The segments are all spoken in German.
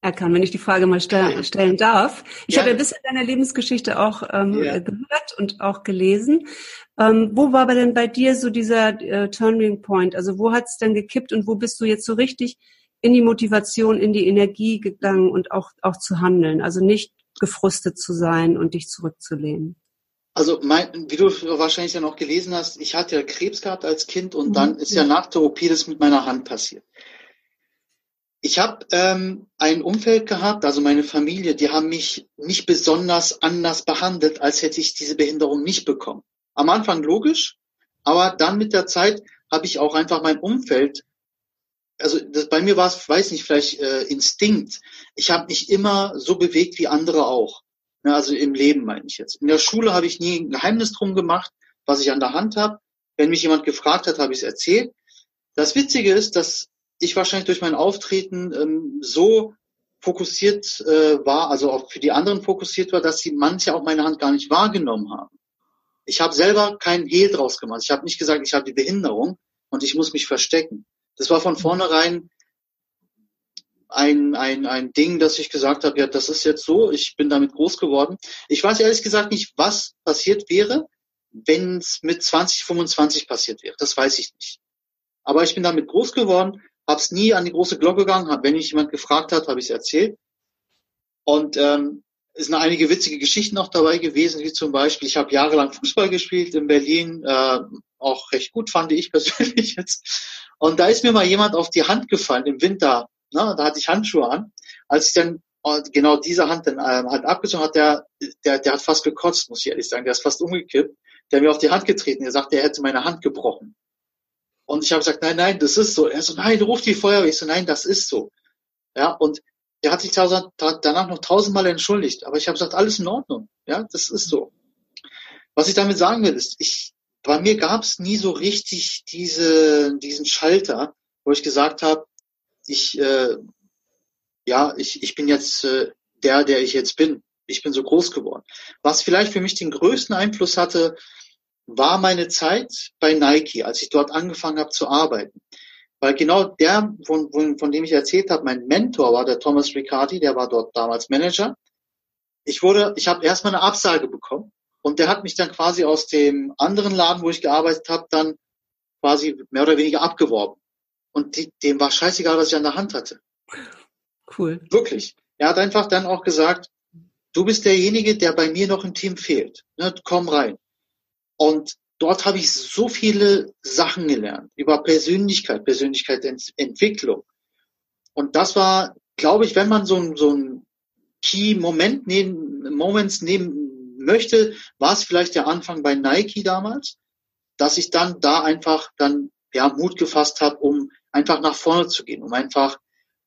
erkannt, wenn ich die Frage mal stell, stellen darf. Ich ja. habe ein bisschen deine Lebensgeschichte auch ähm, ja. gehört und auch gelesen. Ähm, wo war aber denn bei dir so dieser äh, Turning Point? Also wo hat es denn gekippt und wo bist du jetzt so richtig in die Motivation, in die Energie gegangen und auch, auch zu handeln? Also nicht gefrustet zu sein und dich zurückzulehnen. Also mein, wie du wahrscheinlich ja noch gelesen hast, ich hatte ja Krebs gehabt als Kind und mhm. dann ist ja nach der OP das mit meiner Hand passiert. Ich habe ähm, ein Umfeld gehabt, also meine Familie, die haben mich nicht besonders anders behandelt, als hätte ich diese Behinderung nicht bekommen. Am Anfang logisch, aber dann mit der Zeit habe ich auch einfach mein Umfeld, also das, bei mir war es, weiß nicht, vielleicht äh, Instinkt. Ich habe mich immer so bewegt wie andere auch. Ja, also im Leben meine ich jetzt. In der Schule habe ich nie ein Geheimnis drum gemacht, was ich an der Hand habe. Wenn mich jemand gefragt hat, habe ich es erzählt. Das Witzige ist, dass ich wahrscheinlich durch mein Auftreten ähm, so fokussiert äh, war, also auch für die anderen fokussiert war, dass sie manche auch meine Hand gar nicht wahrgenommen haben. Ich habe selber keinen Hehl draus gemacht. Ich habe nicht gesagt, ich habe die Behinderung und ich muss mich verstecken. Das war von vornherein ein, ein, ein Ding, dass ich gesagt habe, ja, das ist jetzt so, ich bin damit groß geworden. Ich weiß ehrlich gesagt nicht, was passiert wäre, wenn es mit 20, 25 passiert wäre. Das weiß ich nicht. Aber ich bin damit groß geworden, habe es nie an die große Glocke gegangen. Hab, wenn mich jemand gefragt hat, habe ich es erzählt. Und ähm, es sind einige witzige Geschichten auch dabei gewesen, wie zum Beispiel, ich habe jahrelang Fußball gespielt in Berlin, äh, auch recht gut fand ich persönlich jetzt. Und da ist mir mal jemand auf die Hand gefallen im Winter. Ne? Da hatte ich Handschuhe an. Als ich dann äh, genau diese Hand dann ähm, halt abgezogen hat, der, der, der hat fast gekotzt, muss ich ehrlich sagen. Der ist fast umgekippt. Der hat mir auf die Hand getreten. Er sagt, er hätte meine Hand gebrochen. Und ich habe gesagt, nein, nein, das ist so. Er so, nein, ruf die Feuerwehr. Ich so, nein, das ist so. Ja, und der hat sich danach noch tausendmal entschuldigt. Aber ich habe gesagt, alles in Ordnung. Ja, das ist so. Was ich damit sagen will, ist, ich, bei mir gab es nie so richtig diese, diesen Schalter, wo ich gesagt habe, ich, äh, ja, ich, ich bin jetzt äh, der, der ich jetzt bin. Ich bin so groß geworden. Was vielleicht für mich den größten Einfluss hatte, war meine Zeit bei Nike, als ich dort angefangen habe zu arbeiten. Weil genau der, von, von, von dem ich erzählt habe, mein Mentor war der Thomas Riccardi, der war dort damals Manager. Ich wurde, ich habe erstmal eine Absage bekommen und der hat mich dann quasi aus dem anderen Laden, wo ich gearbeitet habe, dann quasi mehr oder weniger abgeworben. Und die, dem war scheißegal, was ich an der Hand hatte. Cool. Wirklich. Er hat einfach dann auch gesagt, du bist derjenige, der bei mir noch im Team fehlt. Ne, komm rein. Und dort habe ich so viele Sachen gelernt über Persönlichkeit, Persönlichkeitsentwicklung. Und das war, glaube ich, wenn man so ein, so ein Key-Moment nehmen, Moments nehmen möchte, war es vielleicht der Anfang bei Nike damals, dass ich dann da einfach dann ja Mut gefasst habe, um einfach nach vorne zu gehen, um einfach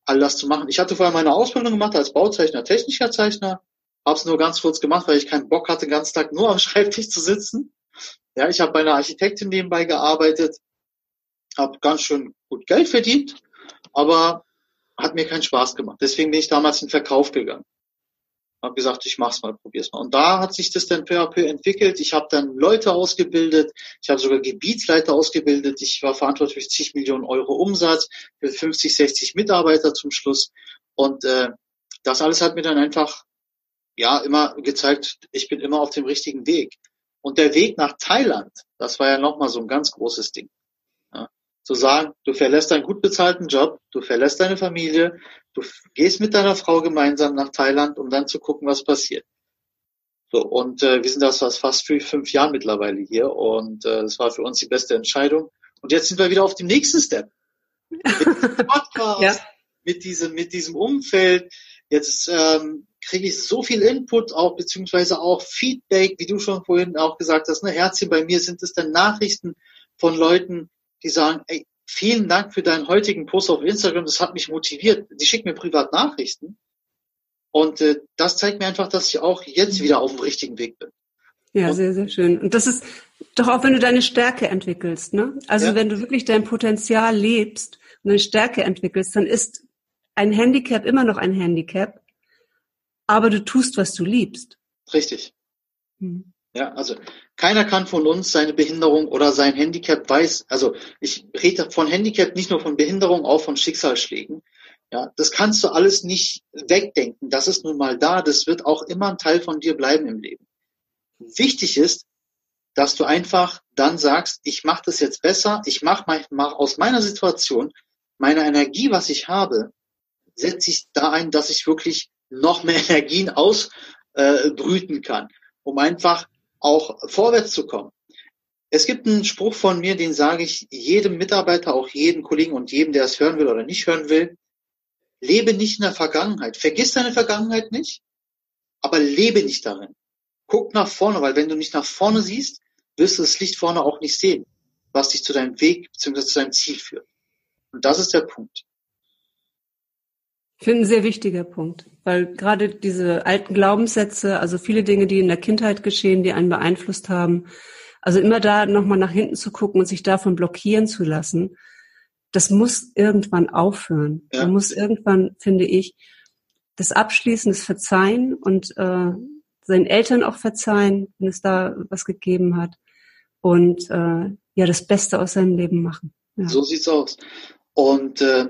all das zu machen. Ich hatte vorher meine Ausbildung gemacht als Bauzeichner, technischer Zeichner, habe es nur ganz kurz gemacht, weil ich keinen Bock hatte, den ganzen Tag nur am Schreibtisch zu sitzen. Ja, ich habe bei einer Architektin nebenbei gearbeitet, habe ganz schön gut Geld verdient, aber hat mir keinen Spaß gemacht. Deswegen bin ich damals in den Verkauf gegangen. Habe gesagt, ich mach's mal, probier's mal. Und da hat sich das dann peu à peu entwickelt. Ich habe dann Leute ausgebildet, ich habe sogar Gebietsleiter ausgebildet. Ich war verantwortlich für zig Millionen Euro Umsatz, für 50, 60 Mitarbeiter zum Schluss. Und äh, das alles hat mir dann einfach ja immer gezeigt, ich bin immer auf dem richtigen Weg. Und der Weg nach Thailand, das war ja nochmal so ein ganz großes Ding. Ja, zu sagen, du verlässt einen gut bezahlten Job, du verlässt deine Familie, du gehst mit deiner Frau gemeinsam nach Thailand, um dann zu gucken, was passiert. So, und äh, wir sind das fast für fünf Jahre mittlerweile hier und äh, das war für uns die beste Entscheidung. Und jetzt sind wir wieder auf dem nächsten Step. Mit diesem Podcast, ja. mit diesem, mit diesem Umfeld. Jetzt ähm, kriege ich so viel Input auch, beziehungsweise auch Feedback, wie du schon vorhin auch gesagt hast, ne, Herzchen, bei mir sind es dann Nachrichten von Leuten, die sagen, ey, vielen Dank für deinen heutigen Post auf Instagram, das hat mich motiviert. Die schicken mir privat Nachrichten. Und äh, das zeigt mir einfach, dass ich auch jetzt wieder auf dem richtigen Weg bin. Ja, sehr, sehr schön. Und das ist doch auch, wenn du deine Stärke entwickelst, ne? Also ja. wenn du wirklich dein Potenzial lebst und deine Stärke entwickelst, dann ist ein Handicap immer noch ein Handicap aber du tust, was du liebst. Richtig. Hm. Ja, also keiner kann von uns seine Behinderung oder sein Handicap weiß, also ich rede von Handicap nicht nur von Behinderung, auch von Schicksalsschlägen. Ja, das kannst du alles nicht wegdenken. Das ist nun mal da. Das wird auch immer ein Teil von dir bleiben im Leben. Wichtig ist, dass du einfach dann sagst, ich mache das jetzt besser. Ich mache mach aus meiner Situation, meiner Energie, was ich habe, setze ich da ein, dass ich wirklich noch mehr Energien ausbrüten äh, kann, um einfach auch vorwärts zu kommen. Es gibt einen Spruch von mir, den sage ich jedem Mitarbeiter, auch jedem Kollegen und jedem, der es hören will oder nicht hören will. Lebe nicht in der Vergangenheit. Vergiss deine Vergangenheit nicht, aber lebe nicht darin. Guck nach vorne, weil wenn du nicht nach vorne siehst, wirst du das Licht vorne auch nicht sehen, was dich zu deinem Weg bzw. zu deinem Ziel führt. Und das ist der Punkt. Ich finde ein sehr wichtiger Punkt, weil gerade diese alten Glaubenssätze, also viele Dinge, die in der Kindheit geschehen, die einen beeinflusst haben, also immer da nochmal nach hinten zu gucken und sich davon blockieren zu lassen, das muss irgendwann aufhören. Ja. Man muss irgendwann, finde ich, das Abschließen, das Verzeihen und äh, seinen Eltern auch verzeihen, wenn es da was gegeben hat. Und äh, ja, das Beste aus seinem Leben machen. Ja. So sieht's aus. Und äh,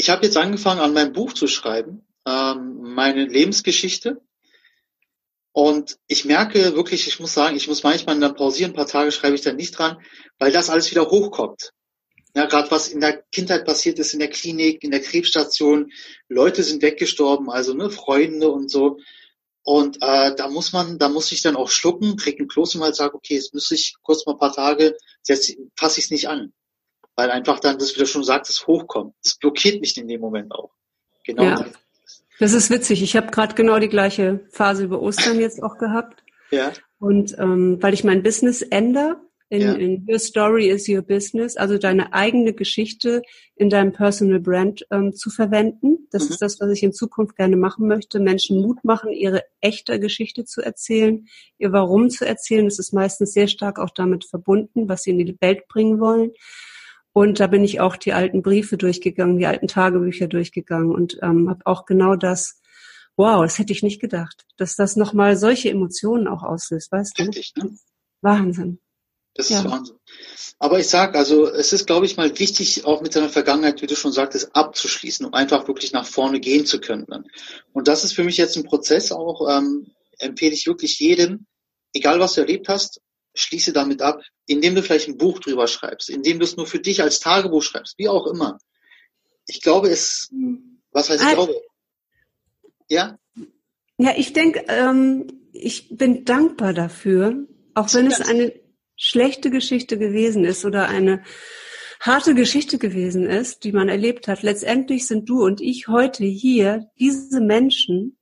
ich habe jetzt angefangen, an meinem Buch zu schreiben, ähm, meine Lebensgeschichte. Und ich merke wirklich, ich muss sagen, ich muss manchmal dann pausieren, ein paar Tage schreibe ich dann nicht dran, weil das alles wieder hochkommt. Ja, gerade was in der Kindheit passiert ist, in der Klinik, in der Krebsstation, Leute sind weggestorben, also ne, Freunde und so. Und äh, da muss man, da muss ich dann auch schlucken, krieg einen Kloß und mal sagen, okay, jetzt muss ich kurz mal ein paar Tage, jetzt fasse ich es nicht an weil einfach dann, das wie du schon sagtest, hochkommt. Das blockiert mich in dem Moment auch. Genau. Ja. Das ist witzig. Ich habe gerade genau die gleiche Phase über Ostern jetzt auch gehabt. Ja. Und ähm, weil ich mein Business ändere, in, ja. in Your Story is Your Business, also deine eigene Geschichte in deinem Personal Brand ähm, zu verwenden. Das mhm. ist das, was ich in Zukunft gerne machen möchte. Menschen Mut machen, ihre echte Geschichte zu erzählen, ihr Warum zu erzählen. Das ist meistens sehr stark auch damit verbunden, was sie in die Welt bringen wollen. Und da bin ich auch die alten Briefe durchgegangen, die alten Tagebücher durchgegangen und ähm, habe auch genau das, wow, das hätte ich nicht gedacht, dass das nochmal solche Emotionen auch auslöst, weißt du? Richtig, ne? Wahnsinn. Das ist ja. Wahnsinn. Aber ich sag, also es ist, glaube ich, mal wichtig, auch mit seiner Vergangenheit, wie du schon sagtest, abzuschließen, um einfach wirklich nach vorne gehen zu können. Und das ist für mich jetzt ein Prozess auch, ähm, empfehle ich wirklich jedem, egal was du erlebt hast, schließe damit ab, indem du vielleicht ein Buch drüber schreibst, indem du es nur für dich als Tagebuch schreibst, wie auch immer. Ich glaube, es, was heißt ich glaube? Ja? Ja, ich denke, ähm, ich bin dankbar dafür, auch wenn es eine schlechte Geschichte gewesen ist oder eine harte Geschichte gewesen ist, die man erlebt hat. Letztendlich sind du und ich heute hier, diese Menschen,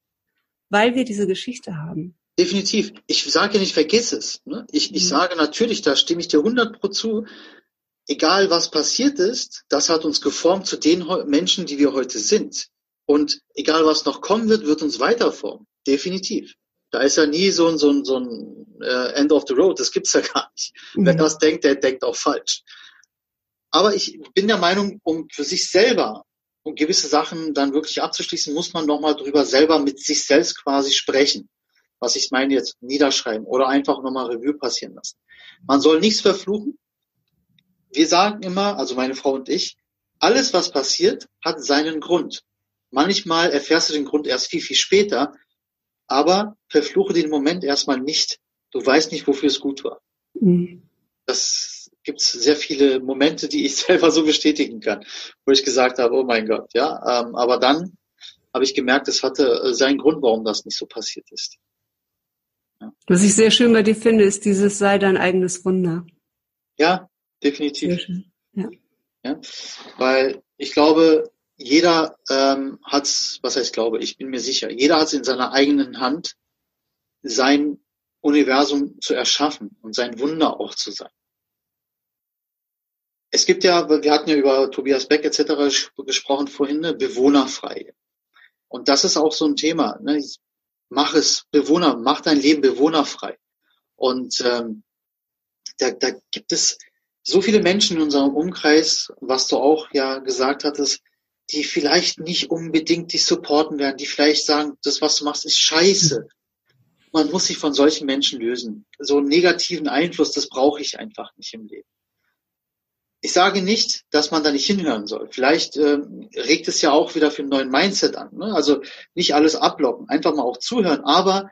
weil wir diese Geschichte haben. Definitiv. Ich sage nicht, vergiss es. Ne? Ich, ich mhm. sage natürlich, da stimme ich dir 100 pro zu. Egal was passiert ist, das hat uns geformt zu den Menschen, die wir heute sind. Und egal was noch kommen wird, wird uns weiterformen. Definitiv. Da ist ja nie so ein, so ein, so ein äh, End of the Road. Das gibt's ja gar nicht. Mhm. Wer das denkt, der denkt auch falsch. Aber ich bin der Meinung, um für sich selber um gewisse Sachen dann wirklich abzuschließen, muss man nochmal drüber selber mit sich selbst quasi sprechen was ich meine jetzt niederschreiben oder einfach nochmal Revue passieren lassen. Man soll nichts verfluchen. Wir sagen immer, also meine Frau und ich, alles was passiert, hat seinen Grund. Manchmal erfährst du den Grund erst viel, viel später, aber verfluche den Moment erstmal nicht. Du weißt nicht, wofür es gut war. Mhm. Das gibt sehr viele Momente, die ich selber so bestätigen kann, wo ich gesagt habe, oh mein Gott, ja. Ähm, aber dann habe ich gemerkt, es hatte seinen Grund, warum das nicht so passiert ist. Was ich sehr schön bei dir finde, ist dieses sei dein eigenes Wunder. Ja, definitiv. Ja. ja. Weil ich glaube, jeder ähm, hat, was heißt glaube, ich bin mir sicher, jeder hat es in seiner eigenen Hand, sein Universum zu erschaffen und sein Wunder auch zu sein. Es gibt ja, wir hatten ja über Tobias Beck etc. gesprochen vorhin, ne, bewohnerfrei. Und das ist auch so ein Thema. Ne? Mach es Bewohner, mach dein Leben bewohnerfrei. Und ähm, da, da gibt es so viele Menschen in unserem Umkreis, was du auch ja gesagt hattest, die vielleicht nicht unbedingt dich supporten werden, die vielleicht sagen, das, was du machst, ist scheiße. Man muss sich von solchen Menschen lösen. So einen negativen Einfluss, das brauche ich einfach nicht im Leben. Ich sage nicht, dass man da nicht hinhören soll. Vielleicht äh, regt es ja auch wieder für einen neuen Mindset an. Ne? Also nicht alles ablocken, einfach mal auch zuhören, aber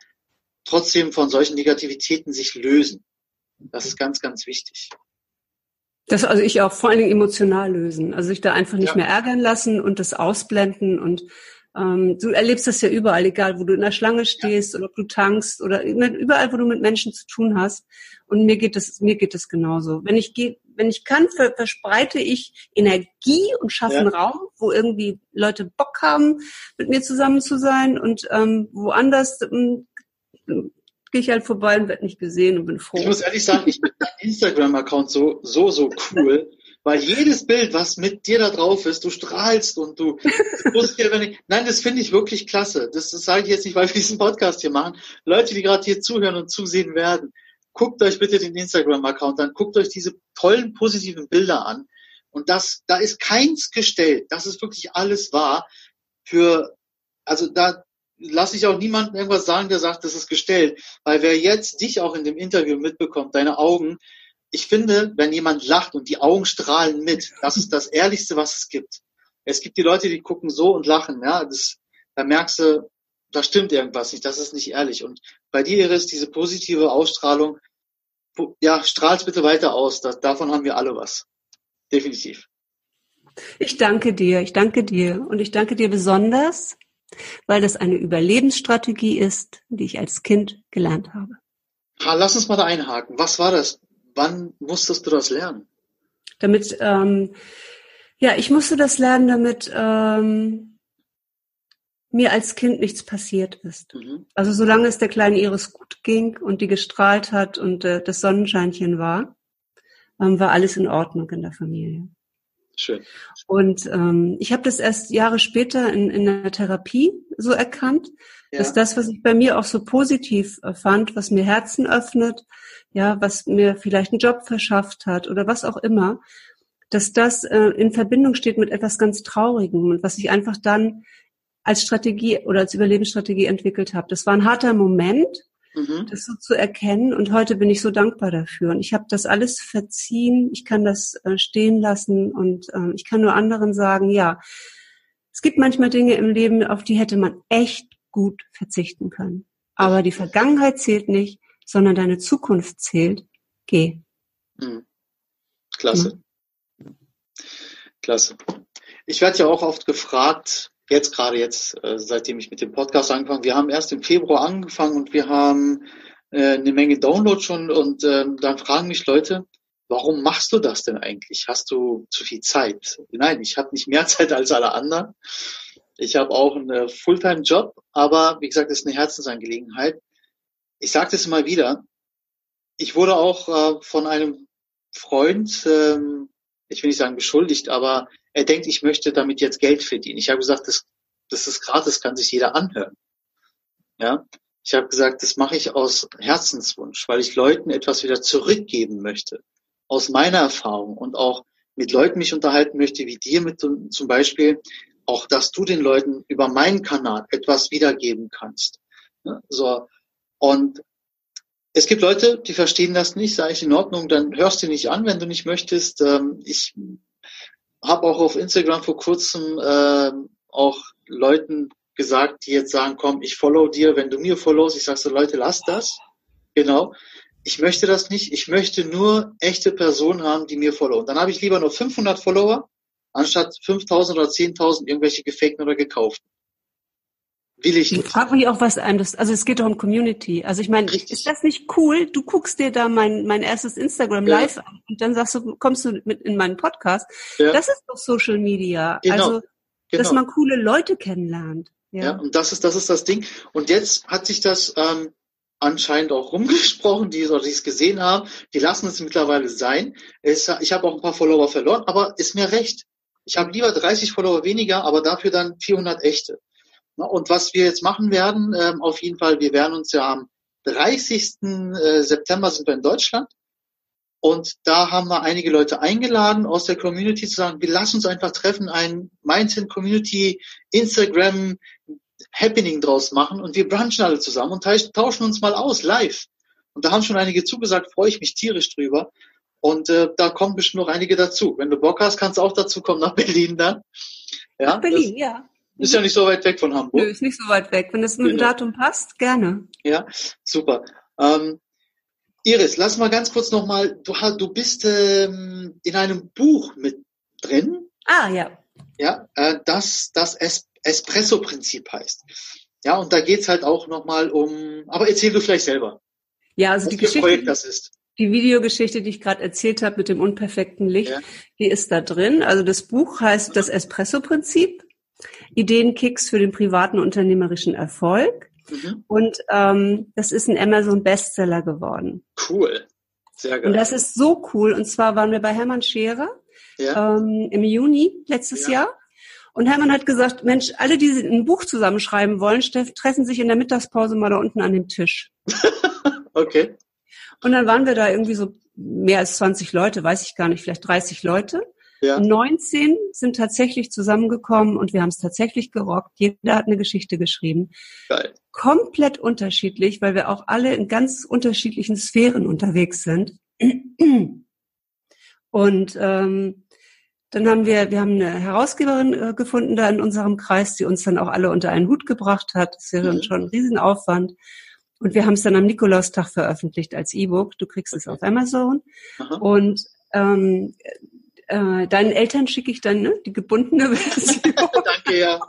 trotzdem von solchen Negativitäten sich lösen. Das ist ganz, ganz wichtig. Das also ich auch vor allen Dingen emotional lösen. Also sich da einfach nicht ja. mehr ärgern lassen und das ausblenden und ähm, du erlebst das ja überall, egal wo du in der Schlange stehst ja. oder ob du tankst oder überall, wo du mit Menschen zu tun hast. Und mir geht das, mir geht das genauso. Wenn ich gehe, wenn ich kann, verspreite ich Energie und schaffe ja. einen Raum, wo irgendwie Leute Bock haben, mit mir zusammen zu sein und ähm, woanders ähm, gehe ich halt vorbei und werde nicht gesehen und bin froh. Ich muss ehrlich sagen, ich bin dein Instagram-Account so, so, so cool. Weil jedes Bild, was mit dir da drauf ist, du strahlst und du, musst dir, wenn ich, nein, das finde ich wirklich klasse. Das, das sage ich jetzt nicht, weil wir diesen Podcast hier machen. Leute, die gerade hier zuhören und zusehen werden, guckt euch bitte den Instagram-Account an, guckt euch diese tollen, positiven Bilder an. Und das, da ist keins gestellt. Das ist wirklich alles wahr. Für, also da lasse ich auch niemanden irgendwas sagen, der sagt, das ist gestellt. Weil wer jetzt dich auch in dem Interview mitbekommt, deine Augen, ich finde, wenn jemand lacht und die Augen strahlen mit, das ist das Ehrlichste, was es gibt. Es gibt die Leute, die gucken so und lachen, ja, das, da merkst du, da stimmt irgendwas nicht, das ist nicht ehrlich. Und bei dir, Iris, diese positive Ausstrahlung, ja, strahl's bitte weiter aus, das, davon haben wir alle was. Definitiv. Ich danke dir, ich danke dir und ich danke dir besonders, weil das eine Überlebensstrategie ist, die ich als Kind gelernt habe. Ha, lass uns mal da einhaken. Was war das? Wann musstest du das lernen? Damit, ähm, ja, ich musste das lernen, damit ähm, mir als Kind nichts passiert ist. Mhm. Also solange es der kleinen Iris gut ging und die gestrahlt hat und äh, das Sonnenscheinchen war, ähm, war alles in Ordnung in der Familie. Schön. Und ähm, ich habe das erst Jahre später in, in der Therapie so erkannt, ja. dass das, was ich bei mir auch so positiv äh, fand, was mir Herzen öffnet, ja, was mir vielleicht einen Job verschafft hat oder was auch immer, dass das äh, in Verbindung steht mit etwas ganz Traurigem und was ich einfach dann als Strategie oder als Überlebensstrategie entwickelt habe. Das war ein harter Moment, mhm. das so zu erkennen. Und heute bin ich so dankbar dafür. Und ich habe das alles verziehen. Ich kann das äh, stehen lassen und äh, ich kann nur anderen sagen, ja, es gibt manchmal Dinge im Leben, auf die hätte man echt gut verzichten können. Aber die Vergangenheit zählt nicht, sondern deine Zukunft zählt. Geh. Mhm. Klasse. Mhm. Klasse. Ich werde ja auch oft gefragt, jetzt gerade jetzt, äh, seitdem ich mit dem Podcast angefangen, wir haben erst im Februar angefangen und wir haben äh, eine Menge Downloads schon und ähm, dann fragen mich Leute, warum machst du das denn eigentlich? Hast du zu viel Zeit? Nein, ich habe nicht mehr Zeit als alle anderen. Ich habe auch einen Fulltime-Job, aber wie gesagt, es ist eine Herzensangelegenheit. Ich sage das immer wieder. Ich wurde auch äh, von einem Freund, ähm, ich will nicht sagen beschuldigt, aber er denkt, ich möchte damit jetzt Geld verdienen. Ich habe gesagt, das, das ist gratis, kann sich jeder anhören. Ja, ich habe gesagt, das mache ich aus Herzenswunsch, weil ich Leuten etwas wieder zurückgeben möchte, aus meiner Erfahrung und auch mit Leuten mich unterhalten möchte, wie dir mit zum Beispiel, auch dass du den Leuten über meinen Kanal etwas wiedergeben kannst. So und es gibt Leute, die verstehen das nicht, sage ich in Ordnung, dann hörst du nicht an, wenn du nicht möchtest. Ähm, ich habe auch auf Instagram vor kurzem äh, auch Leuten gesagt, die jetzt sagen, komm, ich follow dir, wenn du mir followst. Ich sage so, Leute, lass das. Genau. Ich möchte das nicht. Ich möchte nur echte Personen haben, die mir followen. Dann habe ich lieber nur 500 Follower, anstatt 5000 oder 10.000 irgendwelche gefakten oder gekauften. Will ich nicht. Ich frage mich auch, was einem das, also es geht doch um Community. Also ich meine, ist das nicht cool? Du guckst dir da mein, mein erstes Instagram ja. live an und dann sagst du, kommst du mit in meinen Podcast. Ja. Das ist doch Social Media. Genau. Also, genau. dass man coole Leute kennenlernt. Ja. ja, und das ist, das ist das Ding. Und jetzt hat sich das ähm, anscheinend auch rumgesprochen, die, oder die es gesehen haben. Die lassen es mittlerweile sein. Es, ich habe auch ein paar Follower verloren, aber ist mir recht. Ich habe lieber 30 Follower weniger, aber dafür dann 400 echte. Und was wir jetzt machen werden, ähm, auf jeden Fall, wir werden uns ja am 30. Äh, September sind wir in Deutschland. Und da haben wir einige Leute eingeladen aus der Community zu sagen, wir lassen uns einfach treffen, ein Mindset Community Instagram Happening draus machen und wir brunchen alle zusammen und tauschen uns mal aus live. Und da haben schon einige zugesagt, freue ich mich tierisch drüber. Und äh, da kommen bestimmt noch einige dazu. Wenn du Bock hast, kannst du auch dazu kommen nach Berlin dann. Ja, nach Berlin, das, ja. Ist ja nicht so weit weg von Hamburg. Nö, ist nicht so weit weg. Wenn es mit dem genau. Datum passt, gerne. Ja, super. Ähm, Iris, lass mal ganz kurz nochmal, du, du bist ähm, in einem Buch mit drin. Ah, ja. Ja, äh, das das es Espresso-Prinzip heißt. Ja, und da geht's halt auch nochmal um, aber erzähl du vielleicht selber. Ja, also die Geschichte. Projekt das ist. Die Videogeschichte, die ich gerade erzählt habe mit dem unperfekten Licht, ja. die ist da drin. Also das Buch heißt das Espresso-Prinzip. Ideenkicks für den privaten unternehmerischen Erfolg. Mhm. Und ähm, das ist ein Amazon-Bestseller geworden. Cool. Sehr geil. Und das ist so cool. Und zwar waren wir bei Hermann Scherer ja. ähm, im Juni letztes ja. Jahr. Und Hermann hat gesagt, Mensch, alle, die ein Buch zusammenschreiben wollen, treffen sich in der Mittagspause mal da unten an dem Tisch. okay. Und dann waren wir da irgendwie so mehr als 20 Leute, weiß ich gar nicht, vielleicht 30 Leute. Ja. 19 sind tatsächlich zusammengekommen und wir haben es tatsächlich gerockt. Jeder hat eine Geschichte geschrieben. Geil. Komplett unterschiedlich, weil wir auch alle in ganz unterschiedlichen Sphären unterwegs sind. Und ähm, dann haben wir, wir haben eine Herausgeberin äh, gefunden da in unserem Kreis, die uns dann auch alle unter einen Hut gebracht hat. Das wäre mhm. schon ein Riesenaufwand. Und wir haben es dann am Nikolaustag veröffentlicht als E-Book. Du kriegst es auf Amazon. Aha. Und ähm, äh, deinen Eltern schicke ich dann ne, die gebundene Version. Danke, ja.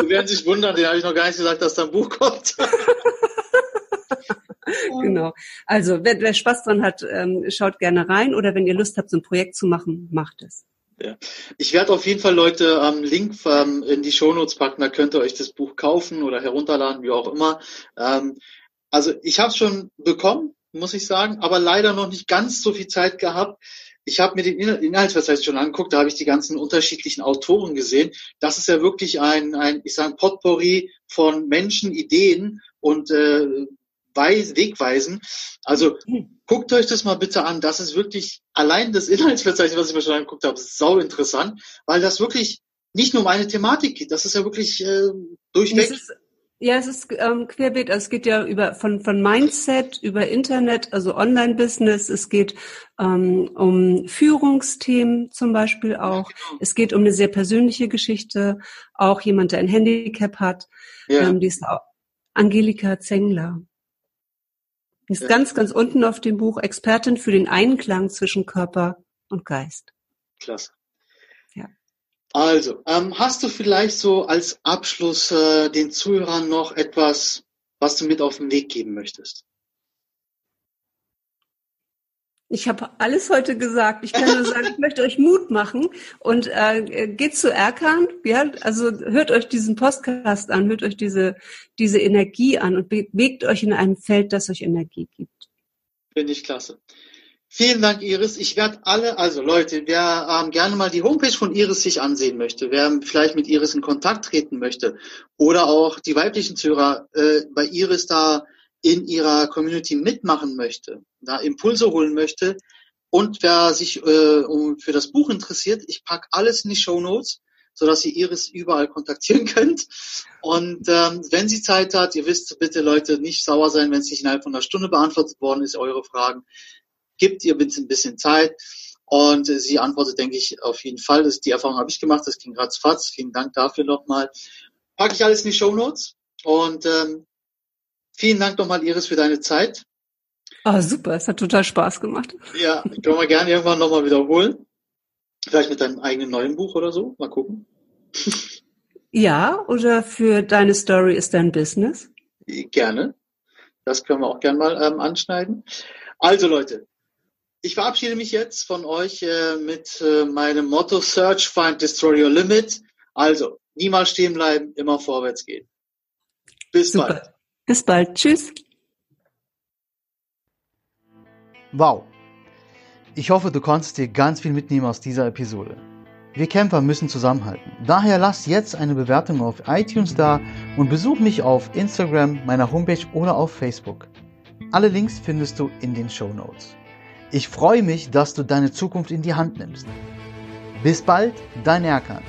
Die werden sich wundern, den habe ich noch gar nicht gesagt, dass da ein Buch kommt. genau. Also, wer, wer Spaß dran hat, ähm, schaut gerne rein oder wenn ihr Lust habt, so ein Projekt zu machen, macht es. Ja. Ich werde auf jeden Fall Leute am ähm, Link ähm, in die Shownotes packen, da könnt ihr euch das Buch kaufen oder herunterladen, wie auch immer. Ähm, also ich habe es schon bekommen, muss ich sagen, aber leider noch nicht ganz so viel Zeit gehabt, ich habe mir den Inhaltsverzeichnis schon angeguckt, da habe ich die ganzen unterschiedlichen Autoren gesehen. Das ist ja wirklich ein, ein ich sage, Potpourri von Menschen, Ideen und äh, Wegweisen. Also guckt euch das mal bitte an. Das ist wirklich allein das Inhaltsverzeichnis, was ich mir schon angeguckt habe, sau interessant, weil das wirklich nicht nur um eine Thematik geht. Das ist ja wirklich äh, durchweg. Ja, es ist ähm, querbeet. Also es geht ja über von von Mindset über Internet, also Online-Business. Es geht ähm, um Führungsthemen zum Beispiel auch. Genau. Es geht um eine sehr persönliche Geschichte. Auch jemand, der ein Handicap hat. Ja. Ähm, die ist auch Angelika Zengler. Die ist ja. ganz, ganz unten auf dem Buch Expertin für den Einklang zwischen Körper und Geist. Klasse. Also, ähm, hast du vielleicht so als Abschluss äh, den Zuhörern noch etwas, was du mit auf den Weg geben möchtest? Ich habe alles heute gesagt. Ich kann nur sagen, ich möchte euch Mut machen und äh, geht zu Erkan. Ja, also hört euch diesen Podcast an, hört euch diese diese Energie an und bewegt euch in einem Feld, das euch Energie gibt. Finde ich klasse. Vielen Dank, Iris. Ich werde alle, also Leute, wer ähm, gerne mal die Homepage von Iris sich ansehen möchte, wer vielleicht mit Iris in Kontakt treten möchte oder auch die weiblichen Zuhörer äh, bei Iris da in ihrer Community mitmachen möchte, da Impulse holen möchte und wer sich äh, um, für das Buch interessiert, ich pack alles in die Show Notes, sodass ihr Iris überall kontaktieren könnt. Und ähm, wenn sie Zeit hat, ihr wisst bitte Leute nicht sauer sein, wenn es nicht innerhalb von einer Stunde beantwortet worden ist, eure Fragen gibt ihr bitte ein bisschen Zeit. Und sie antwortet, denke ich, auf jeden Fall. Das, die Erfahrung habe ich gemacht, das ging ratzfatz. Vielen Dank dafür nochmal. Packe ich alles in die Show Notes. Und ähm, vielen Dank nochmal, Iris, für deine Zeit. Ah, super, es hat total Spaß gemacht. Ja, können wir gerne irgendwann nochmal wiederholen. Vielleicht mit deinem eigenen neuen Buch oder so. Mal gucken. Ja, oder für deine Story ist dein Business? Gerne. Das können wir auch gerne mal ähm, anschneiden. Also Leute, ich verabschiede mich jetzt von euch äh, mit äh, meinem Motto Search, Find, Destroy Your Limit. Also, niemals stehen bleiben, immer vorwärts gehen. Bis Super. bald. Bis bald. Tschüss. Wow. Ich hoffe, du konntest dir ganz viel mitnehmen aus dieser Episode. Wir Kämpfer müssen zusammenhalten. Daher lass jetzt eine Bewertung auf iTunes da und besuch mich auf Instagram, meiner Homepage oder auf Facebook. Alle Links findest du in den Show Notes. Ich freue mich, dass du deine Zukunft in die Hand nimmst. Bis bald, dein Erkan.